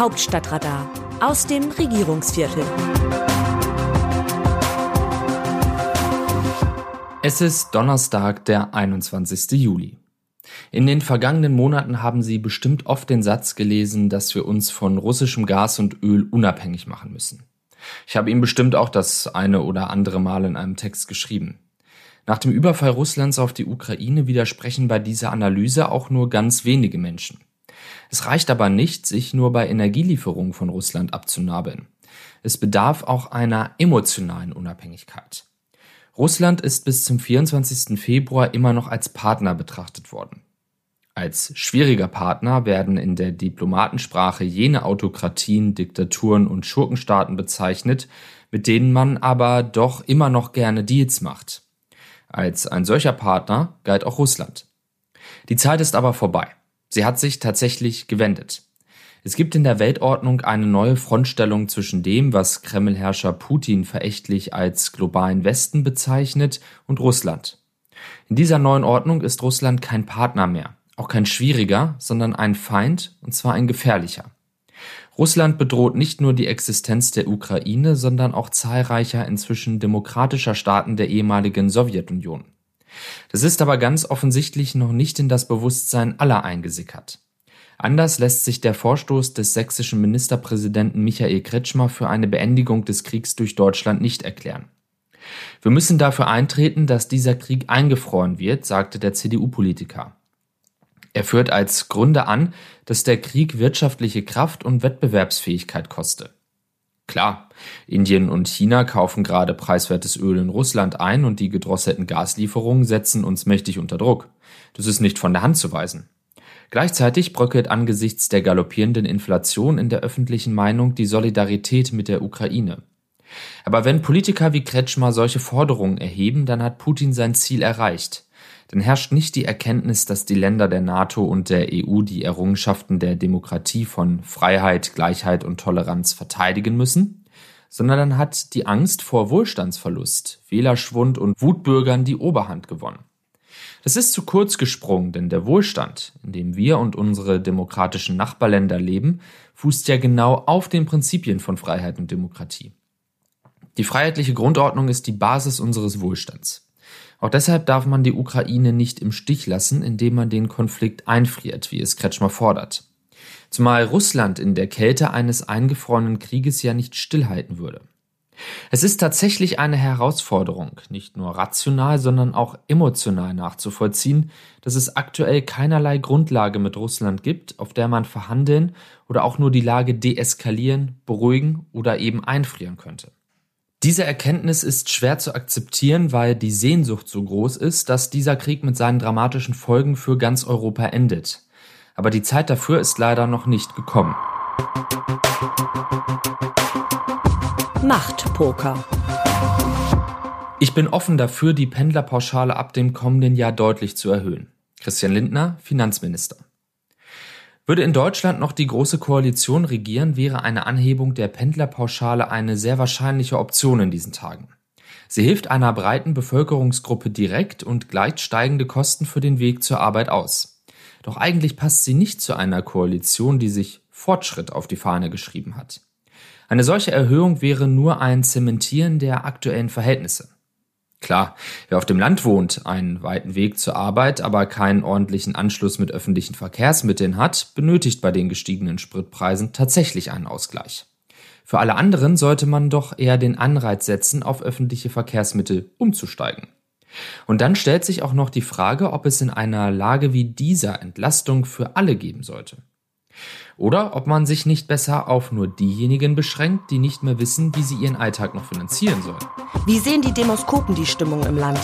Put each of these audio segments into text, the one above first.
Hauptstadtradar aus dem Regierungsviertel. Es ist Donnerstag, der 21. Juli. In den vergangenen Monaten haben Sie bestimmt oft den Satz gelesen, dass wir uns von russischem Gas und Öl unabhängig machen müssen. Ich habe ihn bestimmt auch das eine oder andere Mal in einem Text geschrieben. Nach dem Überfall Russlands auf die Ukraine widersprechen bei dieser Analyse auch nur ganz wenige Menschen. Es reicht aber nicht, sich nur bei Energielieferungen von Russland abzunabeln. Es bedarf auch einer emotionalen Unabhängigkeit. Russland ist bis zum 24. Februar immer noch als Partner betrachtet worden. Als schwieriger Partner werden in der Diplomatensprache jene Autokratien, Diktaturen und Schurkenstaaten bezeichnet, mit denen man aber doch immer noch gerne Deals macht. Als ein solcher Partner galt auch Russland. Die Zeit ist aber vorbei. Sie hat sich tatsächlich gewendet. Es gibt in der Weltordnung eine neue Frontstellung zwischen dem, was Kremlherrscher Putin verächtlich als globalen Westen bezeichnet, und Russland. In dieser neuen Ordnung ist Russland kein Partner mehr, auch kein schwieriger, sondern ein Feind, und zwar ein gefährlicher. Russland bedroht nicht nur die Existenz der Ukraine, sondern auch zahlreicher inzwischen demokratischer Staaten der ehemaligen Sowjetunion. Das ist aber ganz offensichtlich noch nicht in das Bewusstsein aller eingesickert. Anders lässt sich der Vorstoß des sächsischen Ministerpräsidenten Michael Kretschmer für eine Beendigung des Kriegs durch Deutschland nicht erklären. Wir müssen dafür eintreten, dass dieser Krieg eingefroren wird, sagte der CDU-Politiker. Er führt als Gründe an, dass der Krieg wirtschaftliche Kraft und Wettbewerbsfähigkeit koste. Klar, Indien und China kaufen gerade preiswertes Öl in Russland ein und die gedrosselten Gaslieferungen setzen uns mächtig unter Druck. Das ist nicht von der Hand zu weisen. Gleichzeitig bröckelt angesichts der galoppierenden Inflation in der öffentlichen Meinung die Solidarität mit der Ukraine. Aber wenn Politiker wie Kretschmer solche Forderungen erheben, dann hat Putin sein Ziel erreicht dann herrscht nicht die Erkenntnis, dass die Länder der NATO und der EU die Errungenschaften der Demokratie von Freiheit, Gleichheit und Toleranz verteidigen müssen, sondern dann hat die Angst vor Wohlstandsverlust, Wählerschwund und Wutbürgern die Oberhand gewonnen. Das ist zu kurz gesprungen, denn der Wohlstand, in dem wir und unsere demokratischen Nachbarländer leben, fußt ja genau auf den Prinzipien von Freiheit und Demokratie. Die freiheitliche Grundordnung ist die Basis unseres Wohlstands. Auch deshalb darf man die Ukraine nicht im Stich lassen, indem man den Konflikt einfriert, wie es Kretschmer fordert. Zumal Russland in der Kälte eines eingefrorenen Krieges ja nicht stillhalten würde. Es ist tatsächlich eine Herausforderung, nicht nur rational, sondern auch emotional nachzuvollziehen, dass es aktuell keinerlei Grundlage mit Russland gibt, auf der man verhandeln oder auch nur die Lage deeskalieren, beruhigen oder eben einfrieren könnte. Diese Erkenntnis ist schwer zu akzeptieren, weil die Sehnsucht so groß ist, dass dieser Krieg mit seinen dramatischen Folgen für ganz Europa endet. Aber die Zeit dafür ist leider noch nicht gekommen. Machtpoker. Ich bin offen dafür, die Pendlerpauschale ab dem kommenden Jahr deutlich zu erhöhen. Christian Lindner, Finanzminister. Würde in Deutschland noch die Große Koalition regieren, wäre eine Anhebung der Pendlerpauschale eine sehr wahrscheinliche Option in diesen Tagen. Sie hilft einer breiten Bevölkerungsgruppe direkt und gleicht steigende Kosten für den Weg zur Arbeit aus. Doch eigentlich passt sie nicht zu einer Koalition, die sich Fortschritt auf die Fahne geschrieben hat. Eine solche Erhöhung wäre nur ein Zementieren der aktuellen Verhältnisse. Klar, wer auf dem Land wohnt, einen weiten Weg zur Arbeit, aber keinen ordentlichen Anschluss mit öffentlichen Verkehrsmitteln hat, benötigt bei den gestiegenen Spritpreisen tatsächlich einen Ausgleich. Für alle anderen sollte man doch eher den Anreiz setzen, auf öffentliche Verkehrsmittel umzusteigen. Und dann stellt sich auch noch die Frage, ob es in einer Lage wie dieser Entlastung für alle geben sollte. Oder ob man sich nicht besser auf nur diejenigen beschränkt, die nicht mehr wissen, wie sie ihren Alltag noch finanzieren sollen. Wie sehen die Demoskopen die Stimmung im Land?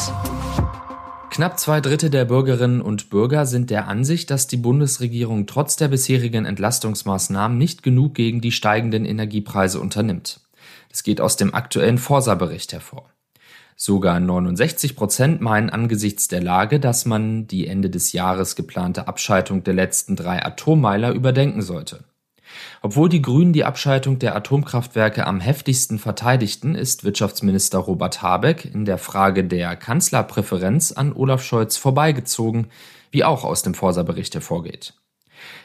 Knapp zwei Drittel der Bürgerinnen und Bürger sind der Ansicht, dass die Bundesregierung trotz der bisherigen Entlastungsmaßnahmen nicht genug gegen die steigenden Energiepreise unternimmt. Das geht aus dem aktuellen Forsa-Bericht hervor. Sogar 69 Prozent meinen angesichts der Lage, dass man die Ende des Jahres geplante Abschaltung der letzten drei Atommeiler überdenken sollte. Obwohl die Grünen die Abschaltung der Atomkraftwerke am heftigsten verteidigten, ist Wirtschaftsminister Robert Habeck in der Frage der Kanzlerpräferenz an Olaf Scholz vorbeigezogen, wie auch aus dem Forsa-Bericht hervorgeht.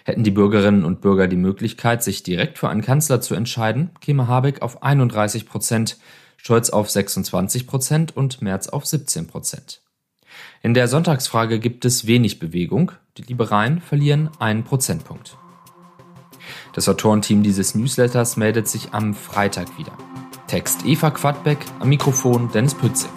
Hätten die Bürgerinnen und Bürger die Möglichkeit, sich direkt für einen Kanzler zu entscheiden, käme Habeck auf 31 Prozent, Scholz auf 26 Prozent und Merz auf 17 Prozent. In der Sonntagsfrage gibt es wenig Bewegung. Die Liberalen verlieren einen Prozentpunkt. Das Autorenteam dieses Newsletters meldet sich am Freitag wieder. Text Eva Quadbeck, am Mikrofon Dennis Pützig.